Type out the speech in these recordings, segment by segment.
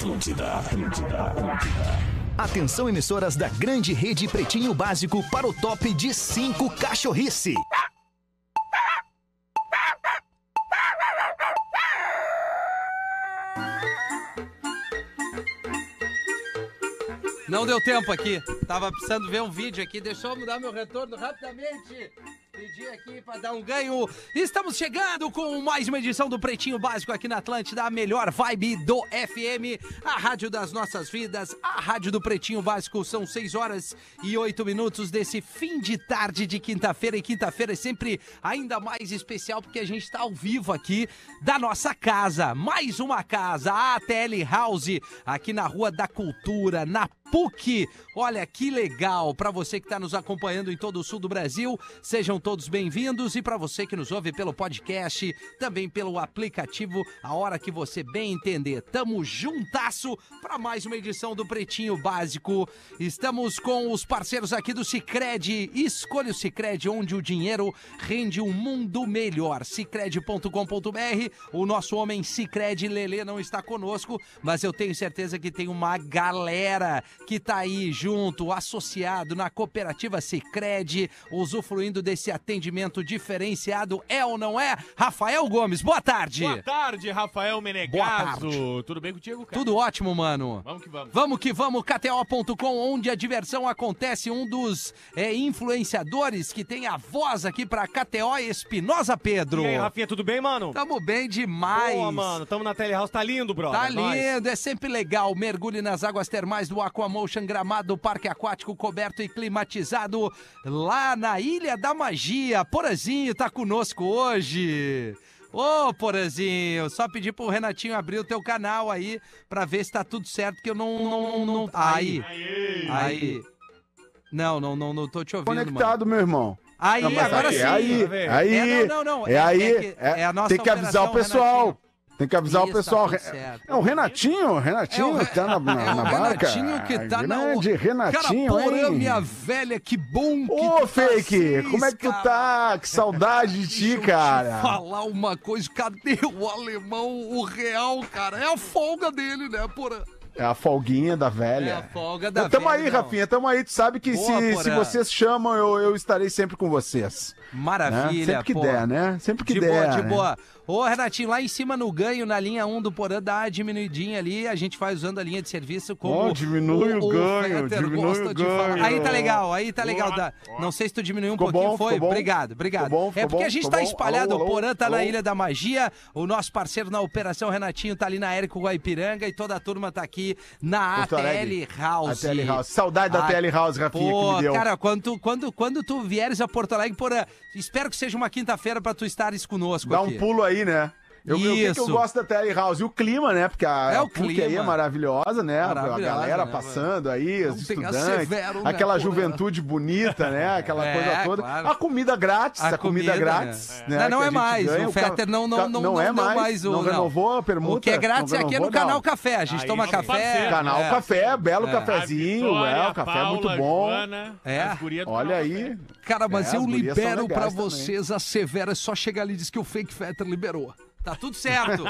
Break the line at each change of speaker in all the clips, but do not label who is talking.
Atlântida, Atlântida, Atlântida.
Atenção, emissoras da grande rede Pretinho Básico para o top de 5 cachorrice.
Não deu tempo aqui. Tava precisando ver um vídeo aqui. Deixa eu mudar meu retorno rapidamente. Pedi aqui pra dar um ganho. Estamos chegando com mais uma edição do Pretinho Básico aqui na Atlântida, a melhor vibe do FM, a rádio das nossas vidas, a rádio do Pretinho Básico. São 6 horas e 8 minutos desse fim de tarde de quinta-feira. E quinta-feira é sempre ainda mais especial porque a gente está ao vivo aqui da nossa casa. Mais uma casa, a ATL House, aqui na Rua da Cultura, na PUC. Olha que legal para você que está nos acompanhando em todo o sul do Brasil. Sejam todos bem-vindos e para você que nos ouve pelo podcast, também pelo aplicativo, a hora que você bem entender. Tamo juntasso para mais uma edição do Pretinho Básico. Estamos com os parceiros aqui do Sicredi. Escolha o Sicredi onde o dinheiro rende um mundo melhor. Sicredi.com.br. O nosso homem Sicredi Lelê não está conosco, mas eu tenho certeza que tem uma galera que tá aí junto, associado na cooperativa Sicredi, usufruindo desse atendimento diferenciado, é ou não é? Rafael Gomes, boa tarde.
Boa tarde, Rafael
Boa
Menegaso.
tarde.
Tudo bem contigo, cara?
Tudo ótimo, mano.
Vamos que vamos.
Vamos que vamos, KTO.com, onde a diversão acontece. Um dos é, influenciadores que tem a voz aqui pra KTO, Espinosa Pedro.
E aí, Rafinha, tudo bem, mano?
Tamo bem demais.
Boa, mano. Tamo na Telehouse, tá lindo, brother.
Tá
Nós.
lindo, é sempre legal. Mergulhe nas águas termais do Aquamotion Gramado, parque aquático coberto e climatizado lá na Ilha da Magia. Porazinho tá conosco hoje. Ô, Porazinho, só pedir pro Renatinho abrir o teu canal aí pra ver se tá tudo certo, que eu não... não, não... Aí, aí. Não, não, não, não tô te ouvindo, mano.
Conectado, meu irmão.
Aí,
Não,
agora
aí,
sim.
aí, aí,
É, não, não, não,
é
é-
aí,
é
é-
é a nossa
tem que avisar o pessoal.
Renatinho.
Tem que avisar
Isso,
o pessoal.
tá tudo certo.
É o Renatinho, Renatinho
É o
tá na, na,
É o
na barca.
Renatinho que tá na...
Grande Renatinho,
Cara, porã,
hein?
minha velha, que bom que
Ô,
tu tá
Fake,
assim,
como é que tu
cara.
tá? Que saudade de ti,
eu te
cara.
falar uma coisa, cadê o alemão, o real, cara? É a folga dele, né, porã?
É a folguinha da velha.
É a folga da
Tamo
velha,
aí,
não.
Rafinha, tamo aí. Tu sabe que
Boa,
se,
Porã.
se vocês chamam, eu, eu estarei sempre com vocês. né?
Maravilha,
Sempre que
pô.
der, né? Sempre que
de
der.
boa, de
né?
boa. Ô, Renatinho, lá em cima no ganho, na linha 1 do Porã, dá uma diminuidinha ali. A gente vai usando a linha de serviço como.
Ó, diminui o ganho,
Fetter
diminui o ganho.
Aí tá legal, aí tá legal. Não sei se tu diminuiu um
Ficou
pouquinho,
bom,
foi. Obrigado, obrigado.
Ficou bom,
é
ficou
porque
bom,
a gente tá
bom.
espalhado.
Alô,
o Porã tá
alô,
na
alô.
Ilha da Magia, o nosso parceiro na operação, Renatinho, tá ali na Érico Guaipiranga e toda a turma tá aqui na
Porto
ATL
Alegre.
House.
A TL House. Saudade da
Ah,
TL House, Rafinha, que
Pô,
me deu.
cara, quando tu, quando, quando tu vieres a Porto Alegre, Porã, espero que seja uma quinta-feira pra tu estares conosco
Dá
aqui.
um pulo aí, né? Eu, eu, o que que eu
Isso.
gosto da Tele House? E o clima, né? Porque a,
É
a
o
PUC
clima.
aí é maravilhosa, né?
Maravilhosa,
a galera
né,
passando aí, os
a
estudantes.
Severo, né,
aquela
porra?
juventude bonita, né? Aquela
É,
coisa toda.
claro.
A comida grátis, a, comida,
comida,
grátis.
né?
Né?
Não, não
a
é mais.
ganha.
O Fetter não, não, não,
não, é mais.
mais o.
não renovou a permuta?
O que é grátis
Não
é aqui no canal. Café. A gente
Aí,
toma
nosso
café.
Canal
é.
Café, belo
É.
cafezinho,
Vitória,
é, o café é muito bom.
Joana,
É.
Olha aí.
Cara, mas
É,
eu libero pra vocês a Severa. É só chegar ali e dizer que o Fake Fetter liberou. Tá tudo certo.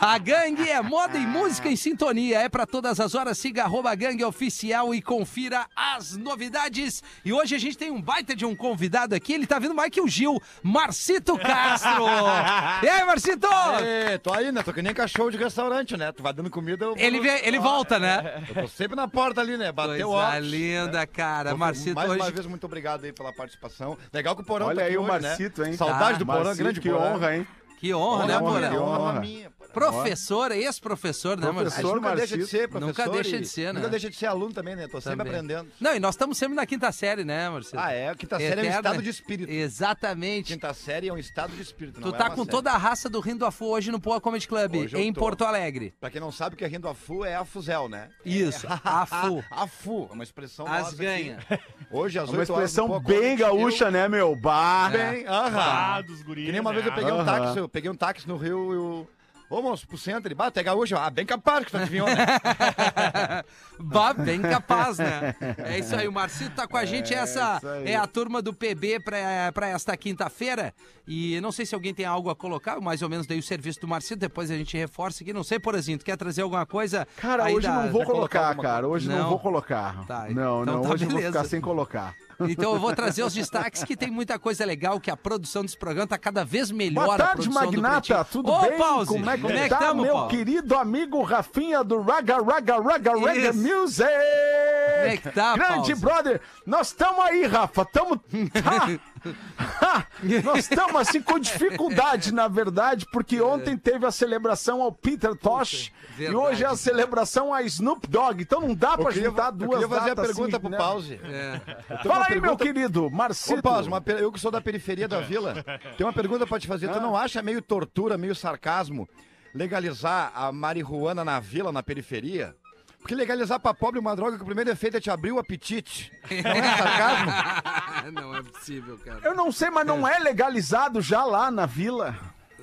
a gangue é moda e música em sintonia. É pra todas as horas. Siga arroba gangue oficial e confira as novidades. E hoje a gente tem um baita de um convidado aqui. Ele tá vindo mais que o Gil. Marcito Castro. e aí, Marcito?
É, tô aí, né? Tô que nem cachorro de restaurante, né? Tu vai dando comida, eu
Ele, vem- ele volta, né?
Eu tô sempre na porta ali, né? Bateu
Coisa
ó.
linda, cara.
Então,
Marcito
mais uma
hoje...
vez, muito obrigado aí pela participação. Legal que o Porão
Olha
tá aqui
aí o
hoje, né?
Marcito, hein?
Saudade
Tá.
do Porão,
Marcito,
grande
que
Porã.
honra, hein?
Que honra, né,
Honra,
Porã?
que honra.
minha.
Professor, ex-professor, né,
Professor.
A gente
Marcito?
nunca deixa de ser professor.
Nunca deixa de ser, né?
Nunca deixa de ser aluno também, né? Tô sempre
Também.
aprendendo.
Não, e nós estamos sempre na quinta série, né, Marcelo?
Ah, é? Quinta série é um estado de espírito.
Exatamente.
Quinta série é um estado de espírito,
Tu
é
tá
uma
com
série.
toda a raça do Rindo a Fu hoje no Poa Comedy Club, em
tô.
Porto Alegre.
Pra quem não sabe, o que é rindo a fu é a fuzel, né?
Isso, a Fu.
A fu, é uma expressão
As
nossa
ganha.
aqui. Hoje, às
É uma
8 horas
expressão bem
Comedy,
gaúcha,
eu-
né, meu? Bah.
Bem, aham.
Ah, dos gurias,
Que nem uma vez eu
né?
peguei um
Aham.
táxi, eu peguei um táxi no Rio e o, Ô, moço, pro centro, ele, bate, é gaúcho. Ah, bem capaz que tu adivinhou, né?
Bah, bem capaz, né? É isso aí, o Marcito tá com a gente. Essa é a turma do PB pra, pra esta quinta-feira. E não sei se alguém tem algo a colocar, mais ou menos dei o serviço do Marcito, depois a gente reforça aqui. Não sei, Porazinho, tu quer trazer alguma coisa?
Cara,
aí
hoje
da-
não vou
colocar
colocar,
alguma
cara.
coisa?
Hoje não, vou colocar.
Tá,
não,
então
não.
tá
hoje eu vou
beleza.
ficar sem colocar.
Então eu vou trazer os destaques que tem muita coisa legal, que a produção desse programa tá cada vez melhor.
Boa tarde, Magnata. Tudo
Ô,
bem?
Pause,
Como é que
como é que
tá,
tamo,
meu
Pause?
querido amigo Rafinha do Raga Raga Raga Raga. Music?
Como é que tá,
Grande
Pause?
brother, nós estamos aí, Rafa. Tamo. Nós estamos assim com dificuldade, na verdade, porque ontem teve a celebração ao Peter Tosh e
verdade.
hoje é a celebração a Snoop Dogg. Então não dá
Eu queria,
juntar
eu
duas
queria fazer a
datas
pergunta
assim,
pro
né?
Pause.
É.
Fala aí, meu querido, Marcito.
Ô, Pause, per- eu que sou da periferia da vila, tem uma pergunta pra te fazer. Tu não acha meio tortura, meio sarcasmo legalizar a marihuana na vila, na periferia? Porque legalizar pra pobre uma droga que o primeiro efeito é te abrir o apetite. Não é sarcasmo?
não é possível, cara.
Eu não sei, mas não é legalizado já lá na vila.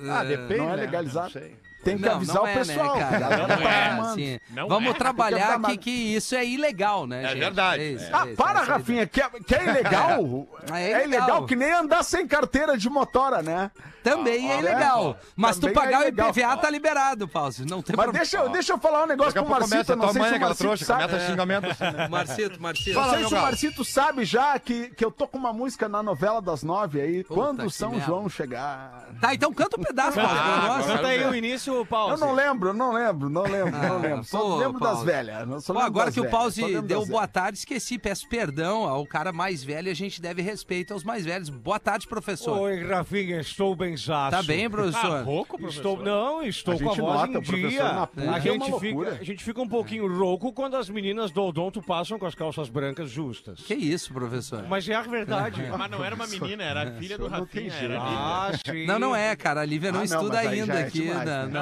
Ah, depende,
Não é
né?
legalizado.
Não sei.
Tem que
Não,
avisar
não
o
é,
pessoal.
né, cara? Não
tá
é, assim.
Não
Vamos
é.
trabalhar aqui que isso é ilegal, né,
É
gente?
verdade.
É isso,
Ah,
é isso,
para,
é.
Rafinha, que é, que é ilegal.
É
é,
ilegal.
ilegal que nem andar sem carteira de motora, né?
Também é
Ah,
ilegal.
é.
Mas tu
Também
pagar
é
o
ilegal.
IPVA tá liberado, Pause. Não tem
Mas
problema.
deixa, eu- deixa eu falar um negócio
Daqui pouco
Marcito,
começa
não sei se o Marcito sabe.
começa xingamento né?
Marcito, Marcito.
Não sei se o. Marcito sabe já que, que eu tô com uma música na novela das nove aí, quando São. João chegar.
Tá, então canta um pedaço, Pause. pra nós.
Conta aí o início, Pause.
Eu não lembro, não lembro, não lembro, não lembro. Só
Ah, pô,
lembro das
Pause.
velhas. não- Só
Pô,
lembro
agora
das
que o
velhas,
Pause
só lembro
deu
das
boa
velhas.
tarde, esqueci, peço perdão ao cara mais velho e a gente deve respeito aos mais velhos. Boa tarde, professor.
Oi, Rafinha, estou benzaço.
Tá bem,
Tá
professor?
rouco, professor?
Estou, não, estou
A
com a voz
nota,
em
o
dia. a,
é
gente
uma
fica, a gente fica um pouquinho rouco quando as meninas do odonto passam com as calças brancas justas.
Que isso, professor?
Mas é a verdade.
Mas não era uma menina, era a filha do
Não
Rafinha.
ah, sim.
Não, não é, cara. A Lívia não
Ah, não,
estuda
aí
ainda
é
aqui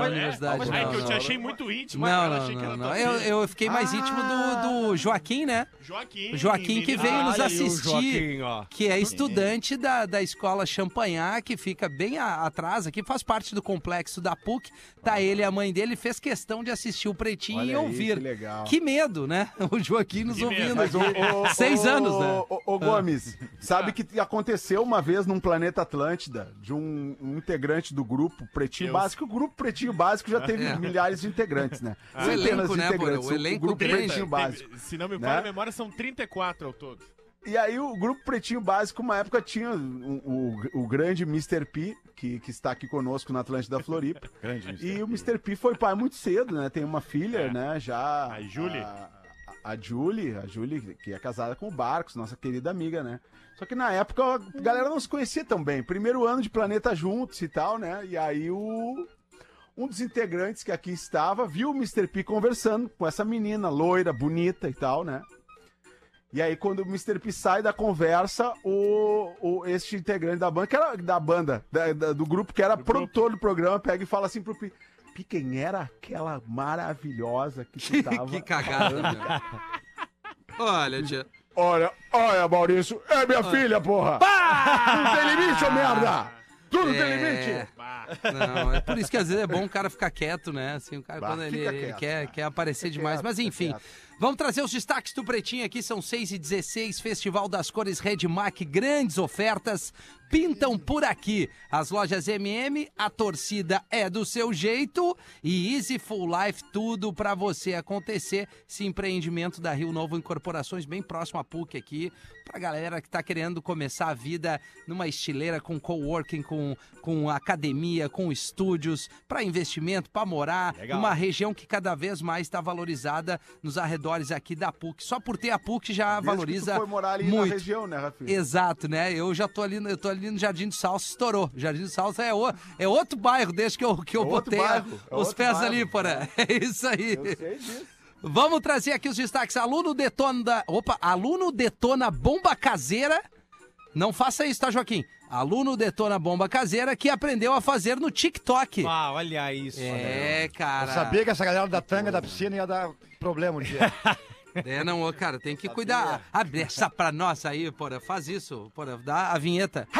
na, na
Não é?
universidade.
Ai,
não,
que eu te
não.
achei muito íntimo.
Não,
eu
não,
achei que
não,
era
não. Eu, eu fiquei mais íntimo do, do Joaquim, né?
Joaquim.
O Joaquim que veio nos
aí
assistir,
Joaquim, ó.
que é estudante da, da escola Champagnat, que fica bem a- atrás aqui, faz parte do complexo da PUC. Tá ele e a mãe dele, fez questão de assistir o Pretinho
Olha
e
aí,
ouvir.
que legal.
Que medo, né? O Joaquim nos
Que
ouvindo
Mas o, o-
Seis
o-
anos, né?
Ô, Gomes, sabe que aconteceu uma vez num Planeta Atlântida, de um, um integrante do grupo Pretinho
Eu-
Básico. O grupo Pretinho Básico já teve
É.
milhares de integrantes, né?
O elenco, né, Bora? O elenco
grupo
grande.
Pretinho Básico.
Se não me
Né?
falha a memória, são 34 ao todo.
E aí o grupo Pretinho Básico, uma época, tinha o, o, o grande Mr. P, que, que está aqui conosco na Atlântida Floripa.
Grande
E o Mr. P foi pai muito cedo, né? Tem uma filha,
É.
né? Já.
A Julie.
A, a Julie, a Julie, que é casada com o Barcos, nossa querida amiga, né? Só que na época a galera não se conhecia tão bem. Primeiro ano de planeta juntos e tal, né? E aí o. Um dos integrantes que aqui estava viu o Mr. P conversando com essa menina loira, bonita e tal, né? E aí, quando o Mr. P sai da conversa, o, o, este integrante da banda, que era da banda, da- da- do grupo que era produtor do programa, pega e fala assim pro Pi, Pi, quem era aquela maravilhosa que tu tava?
Que cagada, né? Olha, tia.
Olha, olha, Maurício, é minha filha, porra! Tudo tem limite, ô merda! Tudo tem
É.
limite!
Não, é por isso que às vezes é bom o cara ficar quieto, né? Assim, o cara,
Bah,
quando ele,
fica quieto,
quer,
cara.
quer aparecer demais.
quieto,
Mas
fica
enfim, vamos trazer os destaques do Pretinho aqui. São 6 e 16 Festival das Cores Redmac, grandes ofertas. Pintam por aqui. As lojas MM, a torcida é do seu jeito. E Easy Full Life, tudo pra você acontecer. Esse empreendimento da Rio Novo Incorporações, bem próximo à PUC aqui. Pra galera que tá querendo começar a vida numa estileira com coworking, com, com academia, com estúdios, para investimento, para morar,
Legal.
numa região que cada vez mais está valorizada nos arredores aqui da PUC. Só por ter a PUC já
Desde
valoriza
que tu foi morar ali
muito.
na região, né, Rafinha?
Exato, né? Eu já tô ali, eu tô ali no Jardim do Salso, estourou. Jardim do Salso é, o, é outro bairro desde que eu, que eu
É
botei a-
bairro, é
os pés
bairro.
ali, porra. É isso aí.
Eu sei disso.
Vamos trazer aqui os destaques. Aluno detona. Opa, aluno detona bomba caseira. Não faça isso, tá, Joaquim? Aluno detona bomba caseira que aprendeu a fazer no TikTok.
Ah, olha isso.
É, cara.
Eu sabia que essa galera da tanga da piscina ia dar problema um dia.
É, não, ô, cara, tem que cuidar. Abre essa pra nós aí, porra. Faz isso, porra. Dá a vinheta.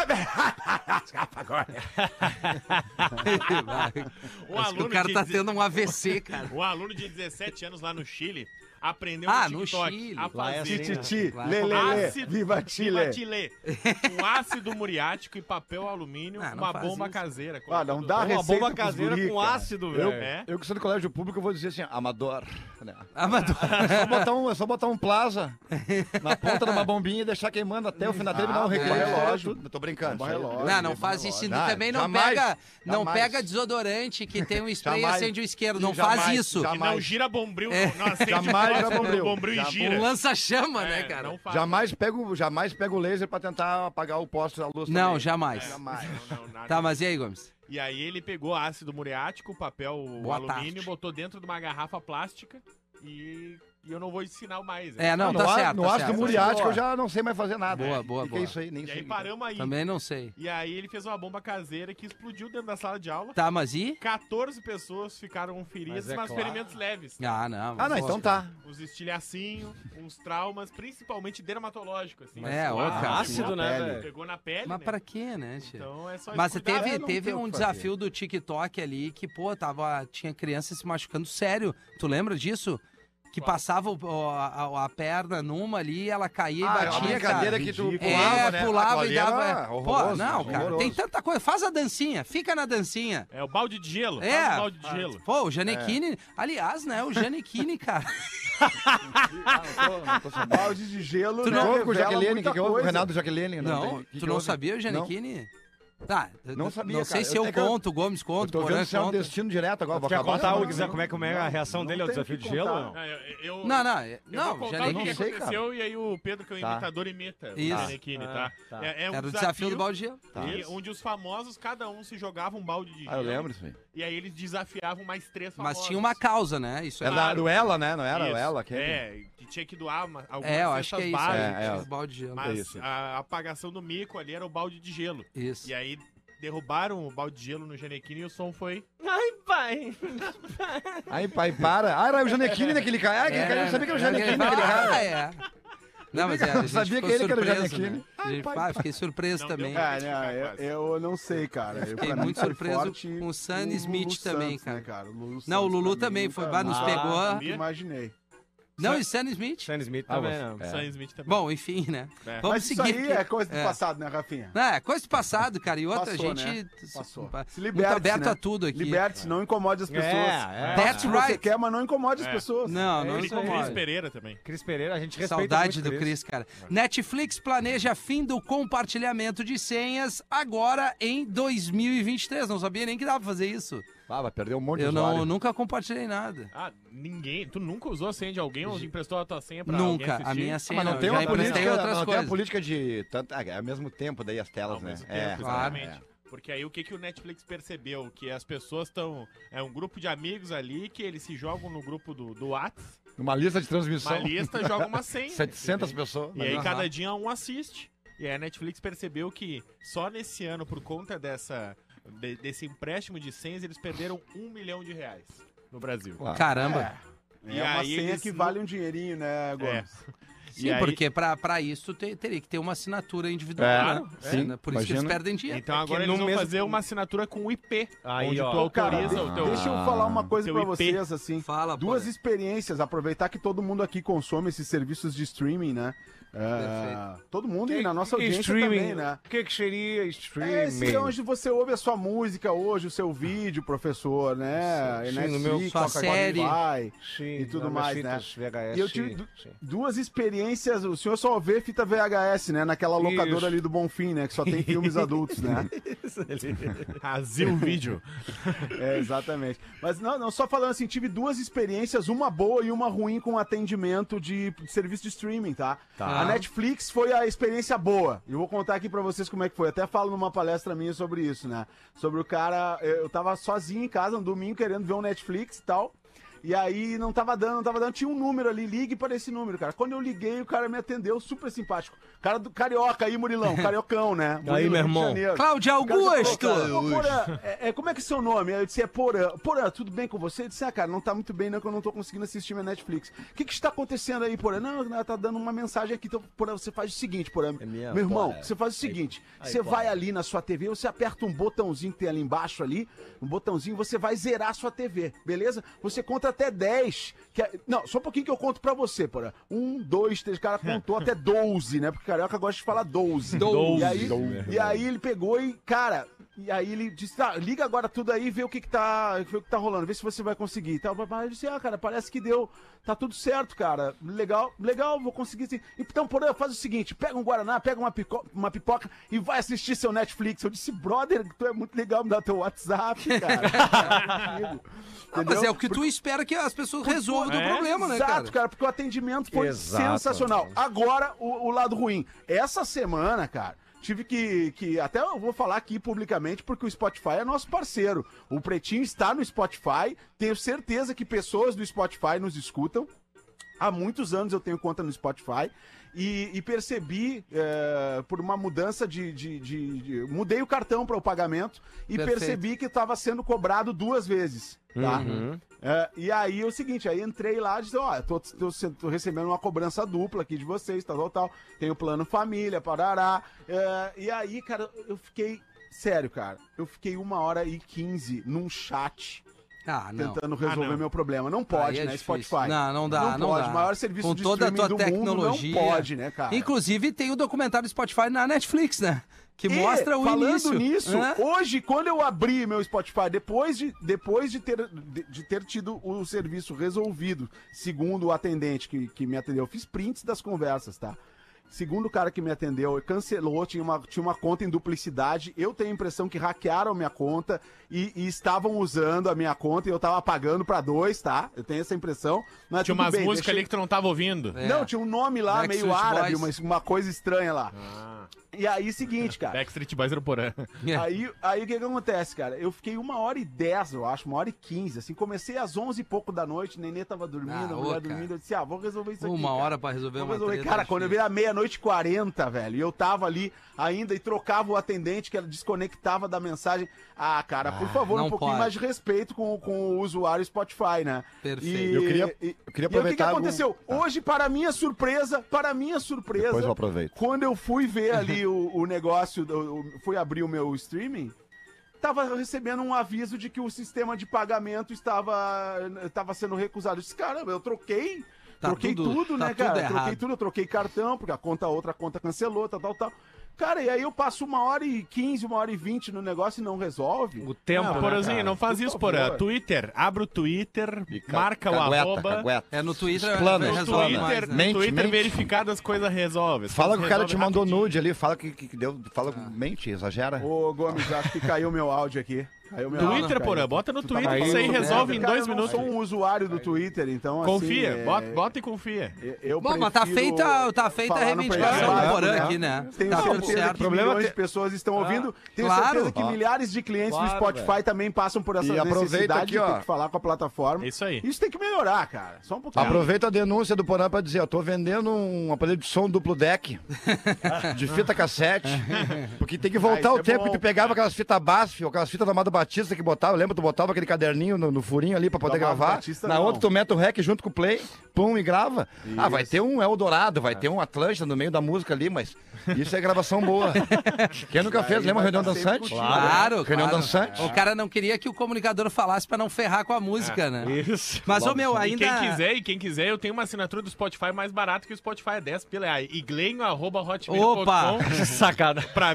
O
aluno,
cara
de
tá tendo um AVC, cara.
um aluno de 17 anos lá no Chile aprendeu
Ah,
no
no
TikTok
Chile.
a
é
fazer
assim, né?
Titi,
Claro.
lê, lê, lê.
ácido,
Viva Chile.
Chile. Com ácido muriático e papel alumínio,
Ah, não
uma bomba
isso.
caseira.
Ah, não dá
Uma bomba caseira
guri,
com ácido,
Eu,
velho.
É.
eu que sou do colégio público, eu vou dizer assim, amador. né?
Amador.
É só botar um, é só botar um plaza na ponta de uma bombinha e deixar queimando até o final terminar
Ah,
recreio.
bomba
estoura
relógio.
Tô brincando.
Relógio.
Não, não faz isso.
Não,
também não
jamais,
pega, não
jamais.
pega desodorante que tem um spray e acende o isqueiro. Não
Jamais,
faz isso.
jamais.
Não gira bombril,
É.
não acende
Jamais
o
gira
próximo
bombril.
bombril e
Já-
gira.
Um lança-chama,
É,
né, cara?
Não faz.
Jamais pego, jamais pego o laser pra tentar apagar o poste da luz
Não,
também.
jamais.
Jamais.
Não, não.
Tá, mas e aí, Gomes?
E aí ele pegou ácido muriático, papel
Boa
alumínio,
tarde.
botou dentro de uma garrafa plástica e, e eu não vou ensinar mais.
É, não,
no,
tá
á-
certo.
no
tá
ácido
certo.
muriático
Boa.
eu já não sei mais fazer nada.
Boa, boa,
O
boa.
é isso aí? Nem
E
sei.
aí
o
paramos aí.
Também não sei.
E aí ele fez uma bomba caseira que explodiu dentro da sala de aula.
Tá, mas e?
14 pessoas ficaram feridas,
Mas é
mas,
claro.
ferimentos leves.
Ah, não.
Ah, não,
mas-
então tá.
Uns estilhacinhos, uns traumas, principalmente dermatológicos. Assim,
É,
Ah,
cara.
Ácido, né,
pele.
Pegou na pele,
Mas
né?
pra quê, né, tia?
Então é só
Mas teve,
não
teve
o
um desafio do TikTok ali que, pô, tava, tinha criança se machucando sério. Tu lembra disso? Que passava o- a, a perna numa ali, ela caía e
Ah, é uma
batia,
brincadeira
cara.
que tu pulava,
É,
né?
pulava e dava.
era
Pô, não, cara,
horroroso.
tem tanta coisa. Faz a dancinha, fica na dancinha.
É o balde de gelo.
É.
faz o balde de gelo.
Pô, o Janequine. Aliás, né, o Janequine, cara.
Ah, não tô- não tô sabendo.
Balde de gelo,
Tu
O que
né,
com o Jaqueline? Que, que houve o. Reinaldo Jaqueline?
Não,
tem- que
tu
que
não
houve?
sabia o Janequine? Tá,
Não sabia,
Não sei
cara.
se eu,
Eu- é que eu-
conto, o Gomes
Eu
conta,
tô vendo se é um destino direto agora. Vou
Quer contar o
né?
como é, como é a reação
não
dele ao desafio de gelo? não?
Não, eu, eu-
Não, não,
Eu
não,
vou contar o que,
não
que
sei,
aconteceu e aí o Pedro, que é o
Tá.
imitador, imita
Isso.
o Janequine, tá?
Ah, tá.
É, é um
Era o desafio do balde de gelo.
e onde os famosos, cada um se jogava um balde de gelo.
Ah, eu lembro aí.
E aí eles desafiavam mais três famosos.
Mas tinha uma causa, né? Isso é.
Era ela, né? Não era o ela?
É, que tinha que doar uma, algumas
É, eu acho que é isso.
básicas.
É,
É, é.
Os balde de gelo.
Mas
isso.
a apagação do mico ali era o balde de gelo.
Isso.
E aí derrubaram o balde de gelo no Janequine e o som foi...
Ai, pai.
Aí, pai, para. Ah, era o Janequine naquele cara. Ah, aquele cara, eu sabia que era o Janequine naquele
Ah,
cara.
é. Não, mas é, a gente
sabia
ficou
que ele que era o
surpreso,
Janequine.
né? A gente- ah, fiquei surpreso
Não
também.
deu
É, né, eu, eu não sei, cara. Eu,
Fiquei muito surpreso com o Sam
Lulu
Smith também,
Santos,
cara.
né, O Lulu
Não, o Lulu também foi, vai, nos pegou.
imaginei.
Não, e Sam Smith?
Sam Smith
Ah,
também, não.
É.
Sam Smith também.
Bom, enfim, né?
É.
Vamos
Mas isso
seguir.
aí
aqui.
é coisa do
É.
passado, né, Rafinha?
Não, é coisa do passado, cara. E outra,
Passou,
a gente.
né? Passou.
Muito
Se liberte,
aberto
né?
a tudo aqui.
Liberte-se, não incomode as pessoas.
é.
Faça
That's
que você
right.
quer, mas não incomode as
É.
pessoas.
Não,
É
não
isso
Cris
incomoda.
Cris Pereira também.
Cris Pereira, a gente respeita
Saudade
muito
do
Cris.
Cris, cara. Netflix planeja fim do compartilhamento de senhas agora em 2023. Não sabia nem que dava pra fazer isso.
Ah, vai perder um monte
Eu
de
não,
usuário.
nunca compartilhei nada.
Ah, ninguém... Tu nunca usou a senha de alguém ou emprestou a tua senha pra alguém
Nunca.
assistir?
A minha
Ah,
senha
mas não
não.
tem
eu
uma política,
outras
não tem a política de tanto, ah, é ao mesmo tempo daí as telas,
Ao
né?
mesmo
É,
tempo,
claro.
exatamente. Porque aí o que, que o Netflix percebeu? Que as pessoas estão. É um grupo de amigos ali que eles se jogam no grupo do, do Whats,
Uma lista de transmissão.
uma lista joga uma senha.
700 pessoas.
E aí
Aham.
cada dia um assiste. E aí a Netflix percebeu que só nesse ano, por conta dessa, de- desse empréstimo de senhas, eles perderam um milhão de reais no Brasil.
Claro.
Caramba.
É,
E
uma
aí
senha
eles
que vale um dinheirinho, né, Gomes?
Sim,
E aí-
porque pra, pra isso te- teria que ter uma assinatura individual,
É,
né?
sim,
né? Por isso que eles
imagina.
perdem dinheiro.
Então
É
agora
no
eles vão
mesmo-
fazer uma assinatura com o IP.
Aí,
onde
ó.
tu
Cara,
autoriza
de-
o teu.
deixa eu falar uma coisa
IP.
vocês, assim.
Fala,
Duas
pô.
experiências, aproveitar que todo mundo aqui consome esses serviços de streaming, né? É, todo mundo e na nossa audiência também, né?
O que, que seria
É
streaming?
esse é onde você ouve a sua música hoje, o seu vídeo, professor, né?
Sim,
Netflix,
no meu-
Sua
Spotify,
série.
Sim,
e tudo mais,
fitas VHS,
E eu tive
sim,
du-
sim.
duas experiências, o senhor só vê fita VHS, né? Naquela locadora
Isso.
ali do Bonfim, né? Que só tem filmes adultos, né?
Azil Vídeo.
É, exatamente. Mas não, não, só falando assim, tive duas experiências, uma boa e uma ruim com atendimento de, de serviço de streaming, tá? A Netflix foi a experiência boa. Eu vou contar aqui pra vocês como é que foi. Até falo numa palestra minha sobre isso, né? Sobre o cara, eu tava sozinho em casa no domingo querendo ver um Netflix e tal. E aí não tava dando, não tava dando. Tinha um número ali, ligue para esse número, cara. Quando eu liguei, o cara me atendeu, super simpático. Cara do Carioca aí, Murilão, Cariocão, né? Murilo,
Aí, meu irmão.
Cláudio Augusto!
falou, "Ô, Porã, é, é, como é que é seu nome? Aí eu disse, é Porã. Porã, tudo bem com você? Eu disse, ah, cara, não tá muito bem, não, que eu não tô conseguindo assistir minha Netflix. O que que está acontecendo aí, Porã? Não, ela tá dando uma mensagem aqui. Então, Porã, você faz o seguinte, Porã.
minha,
meu irmão,
Porã.
você faz o seguinte,
Aí,
você
Porã.
vai ali na sua TV, você aperta um botãozinho que tem ali embaixo ali, um botãozinho, você vai zerar a sua TV, beleza? Você conta até 10. Que é- não, só um pouquinho que eu conto pra você, Porã. Um, dois, três, o cara contou até 12, né? Porque carioca gosta de falar 12.
Doze.
E aí, e aí ele pegou e, cara, e aí ele disse, tá, liga agora tudo aí e vê o que que tá, vê o que tá rolando, vê se você vai conseguir. Tal. Aí eu disse, ah, cara, parece que deu, tá tudo certo, cara. Legal, legal, vou conseguir sim. Então, porém, faz o seguinte, pega um Guaraná, pega uma, pico- uma pipoca e vai assistir seu Netflix. Eu disse, brother, tu é muito legal me dar teu WhatsApp, cara.
Ah, mas é o que tu espera que as pessoas resolvam
É,
problema, né,
Exato,
cara?
cara? porque o atendimento foi
Exato.
sensacional. Agora, o, o lado ruim. Essa semana, cara, tive que, que. Até eu vou falar aqui publicamente, porque o Spotify é nosso parceiro. O Pretinho está no Spotify. Tenho certeza que pessoas do Spotify nos escutam. Há muitos anos eu tenho conta no Spotify. E, e percebi, é, por uma mudança de, de- de- de- Mudei o cartão para o pagamento e
Perfeito.
percebi que estava sendo cobrado duas vezes. Tá? É, e aí é o seguinte, aí entrei lá e disse, ó, tô, tô, se- tô recebendo uma cobrança dupla aqui de vocês, tal, tal, tal. Tem o plano família, parará. É, e aí, cara, eu fiquei. Sério, cara, eu fiquei uma hora e quinze num chat
Ah, não.
tentando resolver
Ah, não.
meu problema. Não pode,
é
né,
difícil.
Spotify?
Não, não dá, não
pode.
dá.
O maior serviço
Com
de
toda a
streaming
tua
do
tecnologia.
mundo não pode, né, cara?
Inclusive, tem o documentário do Spotify na Netflix, né? Que
E,
mostra o
falando
início.
nisso,
né?
hoje, quando eu abri meu Spotify, depois de, depois de, ter, de, de ter tido o serviço resolvido, segundo o atendente que, que me atendeu, eu fiz prints das conversas, tá? Segundo o cara que me atendeu, cancelou, tinha uma, tinha uma conta em duplicidade. Eu tenho a impressão que hackearam a minha conta e, e estavam usando a minha conta e eu tava pagando pra dois, tá? Eu tenho essa impressão. Mas
Tinha
tudo
umas
bem,
músicas
deixei-
ali que tu não tava ouvindo.
É.
Não, tinha um nome lá meio árabe, uma, uma coisa estranha lá.
Ah,
E aí, seguinte, cara.
Backstreet Boys era Porã.
É.
Aí, aí o que que acontece, cara? Eu fiquei uma hora e dez, eu acho, uma hora e quinze, assim, comecei às onze e pouco da noite, Nenê tava dormindo,
Ah,
a
ô,
mulher
cara.
dormindo, eu disse, ah, vou resolver isso aqui,
Uma hora pra resolver
Vou
uma
resolver.
treta
Cara,
é
quando eu vi a meia-noite e quarenta, velho, e eu tava ali ainda e trocava o atendente, que ela desconectava da mensagem. Ah, cara, por favor,
não
um pouquinho
pode.
mais de respeito com, com o usuário Spotify, né?
Perfeito.
E,
Eu queria-
e-
eu queria
e aí, o que que
aproveitar algum-
aconteceu? Hoje, para minha surpresa, para minha surpresa,
Depois eu aproveito.
quando eu fui ver ali o, o negócio, o- fui abrir o meu streaming, tava recebendo um aviso de que o sistema de pagamento estava, estava sendo recusado. Eu disse, caramba, eu troquei,
Tá
troquei
tudo-
tudo,
tá
né,
tudo
cara?
errado.
troquei tudo, eu troquei cartão, porque a conta, a outra conta cancelou, tal, tal, tal. Cara, e aí eu passo uma hora e quinze, uma hora e vinte no negócio e não resolve.
O tempo,
Ah,
né,
Porãzinho,
cara?
não faz
Por
isso. Porã. Twitter, abre o Twitter,
ca-
marca o
cagueta,
arroba.
cagueta.
É no Twitter,
Explana,
No
resolve
explana.
mais,
Twitter,
né?
no
Mente,
Twitter
mente.
verificado as coisas resolve.
Fala que o cara te mandou
rapidinho.
nude ali, fala que, que deu. Fala, mente, exagera.
Ô, Gomes, acho que caiu meu áudio aqui.
Twitter, Porã,
caiu.
bota no
Tu
Twitter que isso aí resolve
merda.
em
Cara,
dois
eu
minutos.
não sou um usuário do Twitter, então assim,
Confia,
é-
bota, bota e confia.
Eu
Bom, mas tá feita, tá feita a reivindicação do Porã
né?
aqui, né?
Tenho
tá
certeza
certo.
que
Problema
milhões de pessoas estão ouvindo. Tenho
claro.
certeza que
Ó.
milhares de clientes do
Claro,
Spotify também passam por essa
E
necessidade
aqui,
de ter que falar com a plataforma.
Isso aí.
Isso tem que melhorar, cara. Só um pouquinho.
Aproveita a denúncia do Porã pra dizer, eu tô vendendo um aparelho de som duplo deck, de fita cassete, porque tem que voltar
Ah,
o
é
tempo que tu pegava aquelas fitas BASF, ou aquelas fitas da Amado Batista que botava, lembra? Tu botava aquele caderninho no, no furinho ali pra poder gravar,
Batista,
na
não.
outra tu mete o rec junto com o play, pum, e grava. Ah, vai
Isso.
ter um Eldorado, vai ter um Atlântida no meio da música ali, mas isso é gravação boa. Quem nunca fez, lembra Reunião Dançante?
contigo,
Claro,
Reunião
claro.
dançante.
O cara não queria que o comunicador falasse pra não ferrar com a música, né?
Isso.
Mas, ô meu,
E
ainda...
quem quiser, e quem quiser, eu tenho uma assinatura do Spotify mais barata que o Spotify é 10 pila. É iglenho.hotmail.com
Opa!
Sacada.
pra